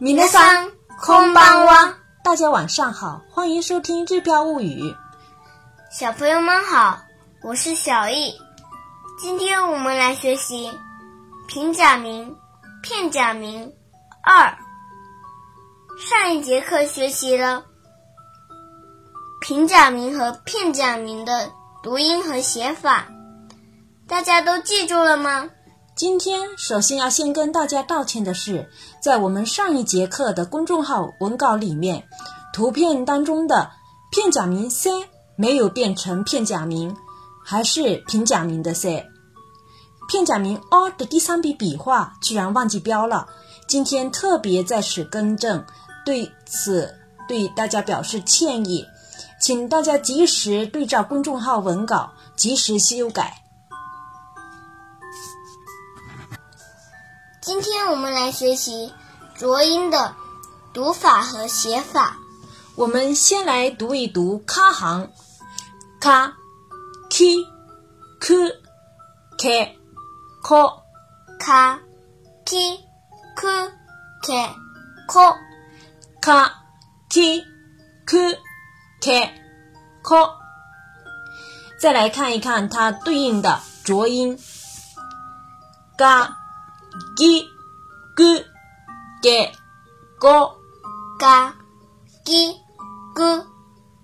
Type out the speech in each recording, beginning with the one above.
米娜桑空邦哇，大家晚上好，欢迎收听《日飘物语》。小朋友们好，我是小易。今天我们来学习平假名、片假名二。上一节课学习了平假名和片假名的读音和写法，大家都记住了吗？今天首先要先跟大家道歉的是，在我们上一节课的公众号文稿里面，图片当中的片假名 “c” 没有变成片假名，还是平假名的 “c”。片假名 “o” 的第三笔笔画居然忘记标了，今天特别在此更正，对此对大家表示歉意，请大家及时对照公众号文稿，及时修改。今天我们来学习浊音的读法和写法。我们先来读一读卡行，卡，k k k k 卡，k k k k 卡，k k k k 再来看一看它对应的浊音，嘎。Ge go ga gi gu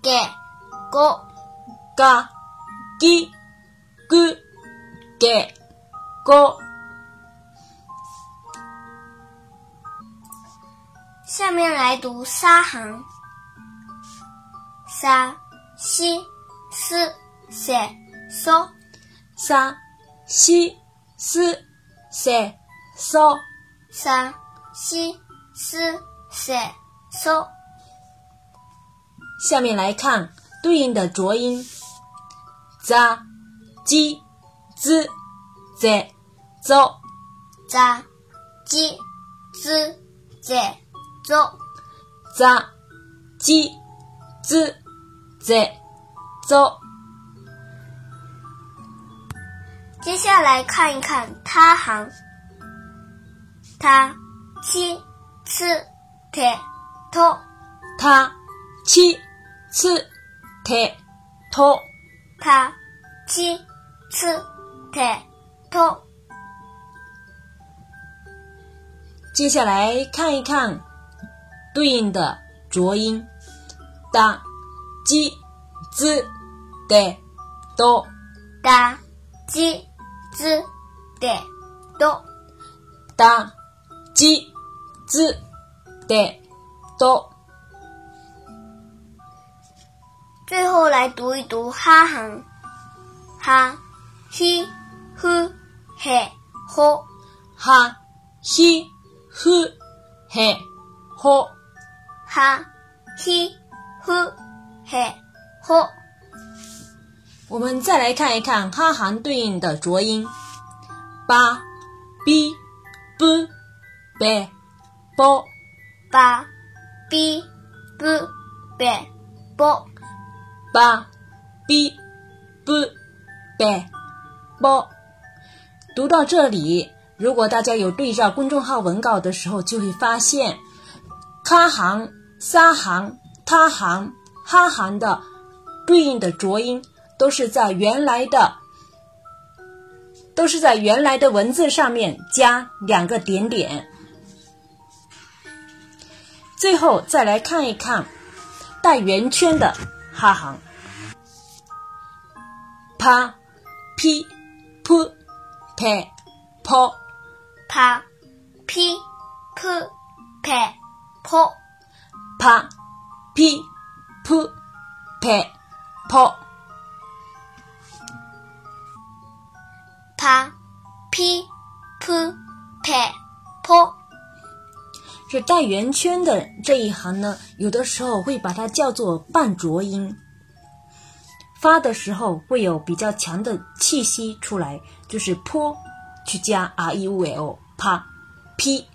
ge go ga gi gu ge go 下面来读沙行，沙西斯塞嗦，沙西斯塞。嗦，三西四塞嗦。下面来看对应的浊音：za、j、z、z、zo、za、j、z、z、zo、za、j、z、z、zo。接下来看一看他行。他七次铁托，他七次铁托，他七次铁托。接下来看一看对应的浊音：哒、鸡、z、的、多、哒、鸡、z、的、多、哒。j、z、的、do。最后来读一读哈行，哈、hi、hu、he、ho。哈、hi、hu、he、ho。哈、hi、hu、he、ho。我们再来看一看哈行对应的浊音：ba、b、b。B bo 八 b b b bo 八 b b b bo 读到这里，如果大家有对照公众号文稿的时候，就会发现，他行、沙行、他行、哈行的对应的浊音都是在原来的都是在原来的文字上面加两个点点。最后再来看一看带圆圈的哈行，pa、p、p、p、p、pa、p、p、p、p、pa、p、p、p、p、pa、p、p、p、p。是带圆圈的这一行呢，有的时候会把它叫做半浊音，发的时候会有比较强的气息出来，就是坡去加 r e u l，啪，p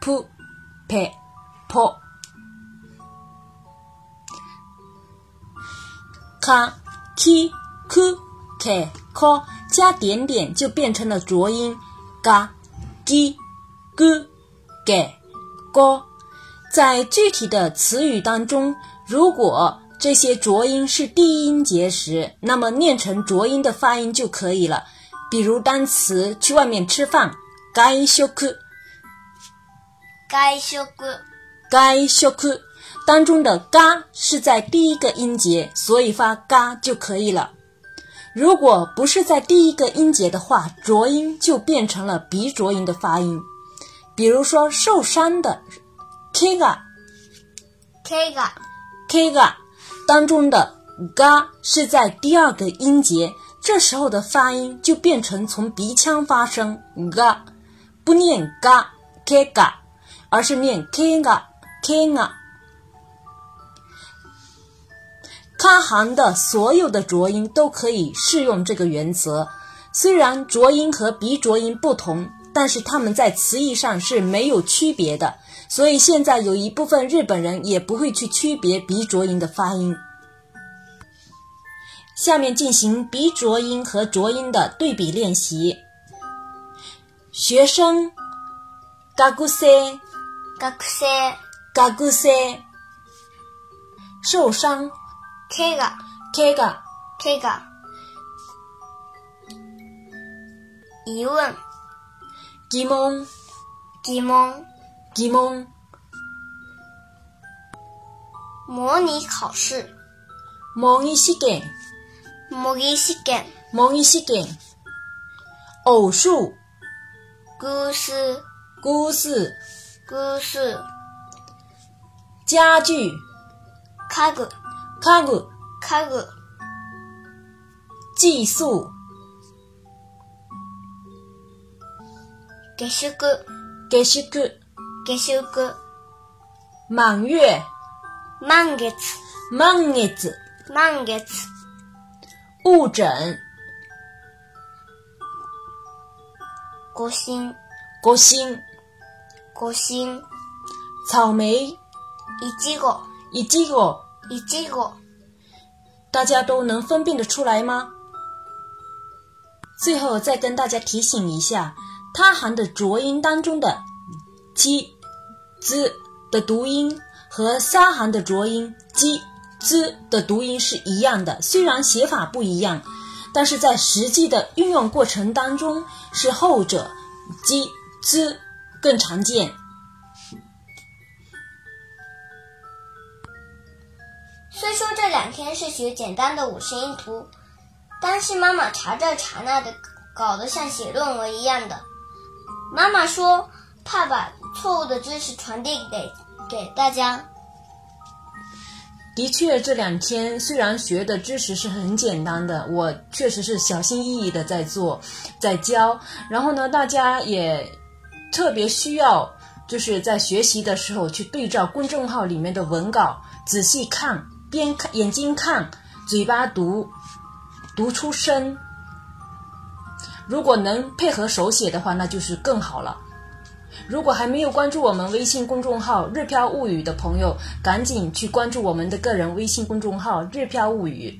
p p p，卡 k k k k 加点点就变成了浊音，嘎 g g g。在具体的词语当中，如果这些浊音是低音节时，那么念成浊音的发音就可以了。比如单词去外面吃饭，外食，外食，外食当中的嘎是在第一个音节，所以发嘎就可以了。如果不是在第一个音节的话，浊音就变成了鼻浊音的发音。比如说受伤的 “kiga”，“kiga”，“kiga” 当中的 “ga” 是在第二个音节，这时候的发音就变成从鼻腔发声嘎，不念 “ga”，“kiga”，，而是念 k 个 k 个。卡行的所有的浊音都可以适用这个原则，虽然浊音和鼻浊音不同，但是它们在词义上是没有区别的。所以现在有一部分日本人也不会去区别鼻浊音的发音。下面进行鼻浊音和浊音的对比练习。学生，学生，学生，学生，受伤。K が K が K が疑問 疑問疑問疑問模拟考试。模擬試験模擬試験模擬試験偶数。偶数偶数偶数家具。家具。家具。家具。寄宿下宿下宿下宿满月満月満月満月误诊誤診誤診誤診草莓いちごいちごいちご大家都能分辨得出来吗？最后再跟大家提醒一下， 它含的浊音当中的 j、z 的读音和沙含的浊音 j、z 的读音是一样的，虽然写法不一样，但是在实际的运用过程当中，是后者 j、z 更常见。虽说这两天是学简单的五十音图，但是妈妈查这查那的，搞得像写论文一样的。妈妈说怕把错误的知识传递给给大家。的确，这两天虽然学的知识是很简单的，我确实是小心翼翼的在做，在教。然后呢，大家也特别需要，就是在学习的时候去对照公众号里面的文稿，仔细看。边看眼睛看，嘴巴读，读出声。如果能配合手写的话，那就是更好了。如果还没有关注我们微信公众号“日飘物语”的朋友，赶紧去关注我们的个人微信公众号“日飘物语”。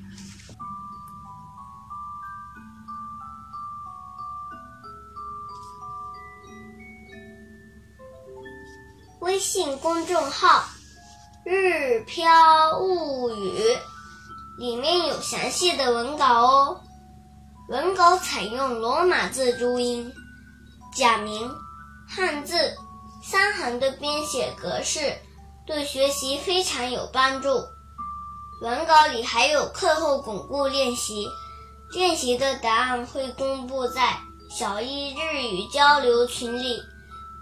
微信公众号。日飘物语里面有详细的文稿哦，都采用罗马字注音、假名、汉字三行的编写格式，对学习非常有帮助。文稿里还有课后巩固练习，练习的答案会公布在小一日语交流群里，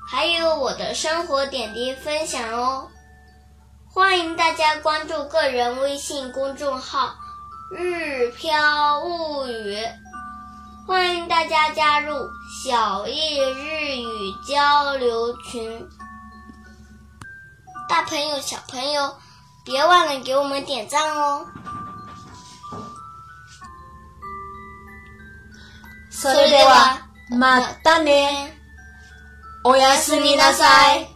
还有我的生活点滴分享哦。欢迎大家关注个人微信公众号“日飘物语”，欢迎大家加入小艺日语交流群。大朋友、小朋友，别忘了给我们点赞哦！それではまたね。おやすみなさい。